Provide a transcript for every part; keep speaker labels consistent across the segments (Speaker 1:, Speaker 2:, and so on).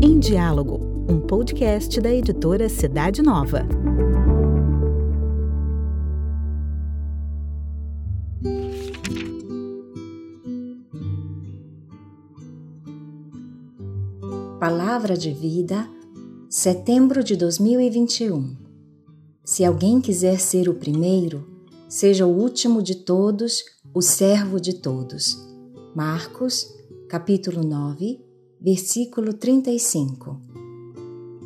Speaker 1: Em Diálogo, um podcast da editora Cidade Nova.
Speaker 2: Palavra de Vida, setembro de 2021. Se alguém quiser ser o primeiro, seja o último de todos, o servo de todos. Marcos, capítulo 9, versículo 35.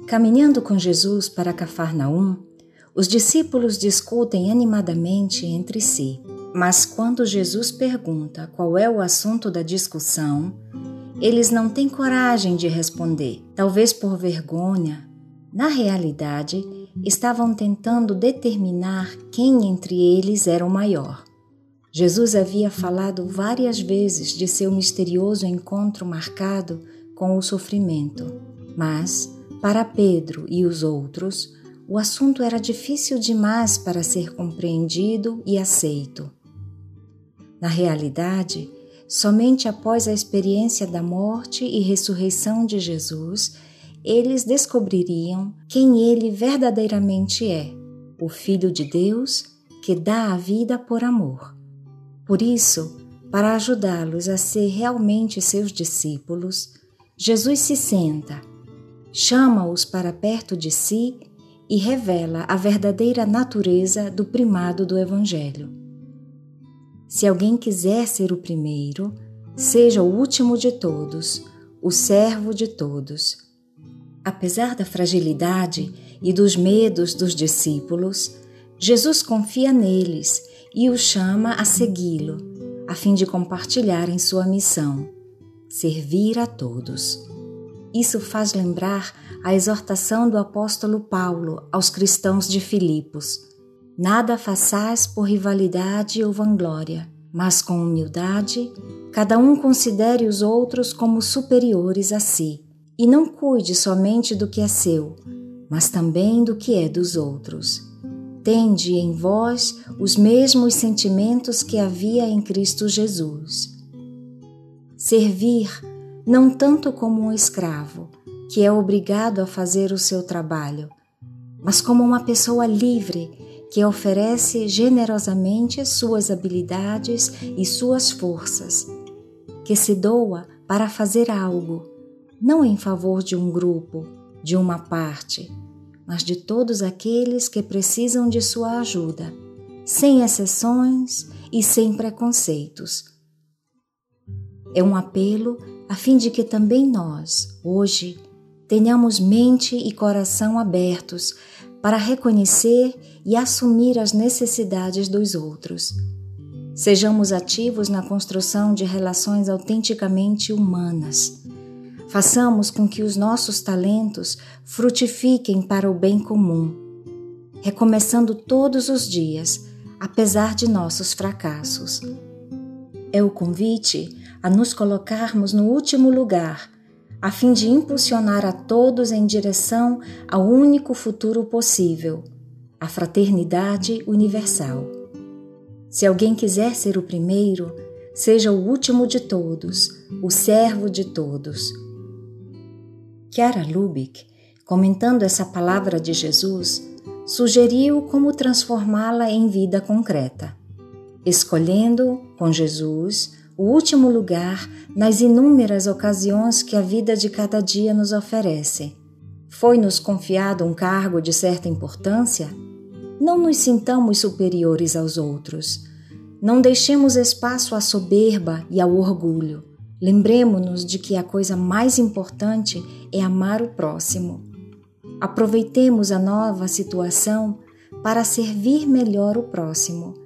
Speaker 2: Caminhando com Jesus para Cafarnaum, os discípulos discutem animadamente entre si. Mas quando Jesus pergunta qual é o assunto da discussão, eles não têm coragem de responder, talvez por vergonha. Na realidade, estavam tentando determinar quem entre eles era o maior. Jesus havia falado várias vezes de seu misterioso encontro marcado com o sofrimento, mas, para Pedro e os outros, o assunto era difícil demais para ser compreendido e aceito. Na realidade, Somente após a experiência da morte e ressurreição de Jesus, eles descobririam quem ele verdadeiramente é, o Filho de Deus que dá a vida por amor. Por isso, para ajudá-los a ser realmente seus discípulos, Jesus se senta, chama-os para perto de si e revela a verdadeira natureza do primado do Evangelho. Se alguém quiser ser o primeiro, seja o último de todos, o servo de todos. Apesar da fragilidade e dos medos dos discípulos, Jesus confia neles e os chama a segui-lo, a fim de compartilharem sua missão, servir a todos. Isso faz lembrar a exortação do apóstolo Paulo aos cristãos de Filipos Nada façais por rivalidade ou vanglória, mas com humildade, cada um considere os outros como superiores a si, e não cuide somente do que é seu, mas também do que é dos outros. Tende em vós os mesmos sentimentos que havia em Cristo Jesus. Servir não tanto como um escravo, que é obrigado a fazer o seu trabalho, mas como uma pessoa livre que oferece generosamente suas habilidades e suas forças, que se doa para fazer algo, não em favor de um grupo, de uma parte, mas de todos aqueles que precisam de sua ajuda, sem exceções e sem preconceitos. É um apelo a fim de que também nós, hoje, tenhamos mente e coração abertos para reconhecer e assumir as necessidades dos outros. Sejamos ativos na construção de relações autenticamente humanas. Façamos com que os nossos talentos frutifiquem para o bem comum, recomeçando todos os dias, apesar de nossos fracassos. É o convite a nos colocarmos no último lugar a fim de impulsionar a todos em direção ao único futuro possível, a fraternidade universal. Se alguém quiser ser o primeiro, seja o último de todos, o servo de todos. Chiara Lubick, comentando essa palavra de Jesus, sugeriu como transformá-la em vida concreta, escolhendo, com Jesus, o último lugar nas inúmeras ocasiões que a vida de cada dia nos oferece. Foi-nos confiado um cargo de certa importância? Não nos sintamos superiores aos outros. Não deixemos espaço à soberba e ao orgulho. Lembremos-nos de que a coisa mais importante é amar o próximo. Aproveitemos a nova situação para servir melhor o próximo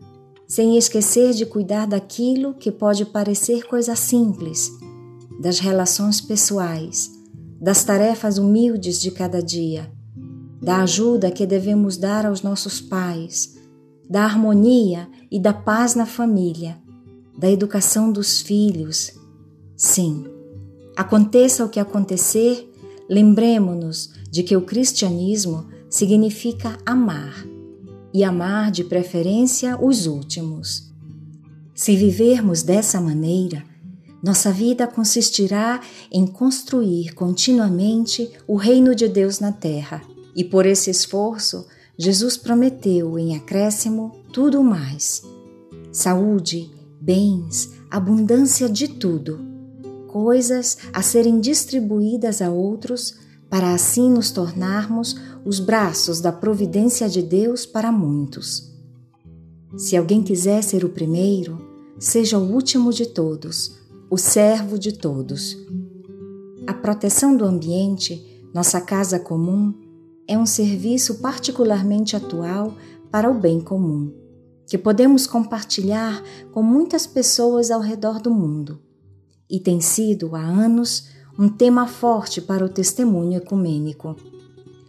Speaker 2: sem esquecer de cuidar daquilo que pode parecer coisa simples, das relações pessoais, das tarefas humildes de cada dia, da ajuda que devemos dar aos nossos pais, da harmonia e da paz na família, da educação dos filhos. Sim, aconteça o que acontecer, lembremos-nos de que o cristianismo significa amar e amar de preferência os últimos. Se vivermos dessa maneira, nossa vida consistirá em construir continuamente o reino de Deus na terra. E por esse esforço, Jesus prometeu em acréscimo tudo mais: saúde, bens, abundância de tudo, coisas a serem distribuídas a outros, para assim nos tornarmos os braços da providência de Deus para muitos. Se alguém quiser ser o primeiro, seja o último de todos, o servo de todos. A proteção do ambiente, nossa casa comum, é um serviço particularmente atual para o bem comum, que podemos compartilhar com muitas pessoas ao redor do mundo. E tem sido, há anos, um tema forte para o testemunho ecumênico.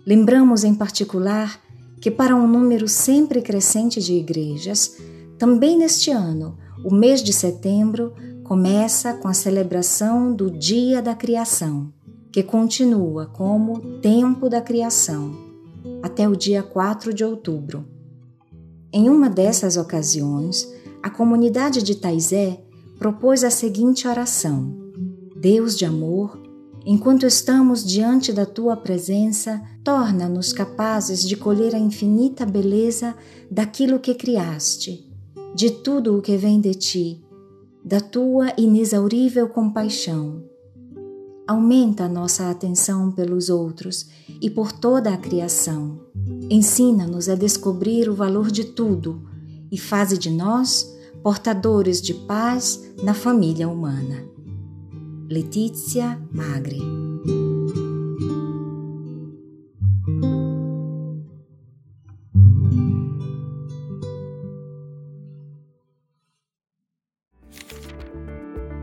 Speaker 2: Lembramos, em particular, que para um número sempre crescente de igrejas, também neste ano, o mês de setembro começa com a celebração do Dia da Criação que continua como Tempo da Criação, até o dia 4 de outubro. Em uma dessas ocasiões, a comunidade de Taizé propôs a seguinte oração: Deus de amor, enquanto estamos diante da tua presença, torna-nos capazes de colher a infinita beleza daquilo que criaste, de tudo o que vem de ti, da tua inexaurível compaixão aumenta a nossa atenção pelos outros e por toda a criação. Ensina-nos a descobrir o valor de tudo e faze de nós portadores de paz na família humana. Letícia Magre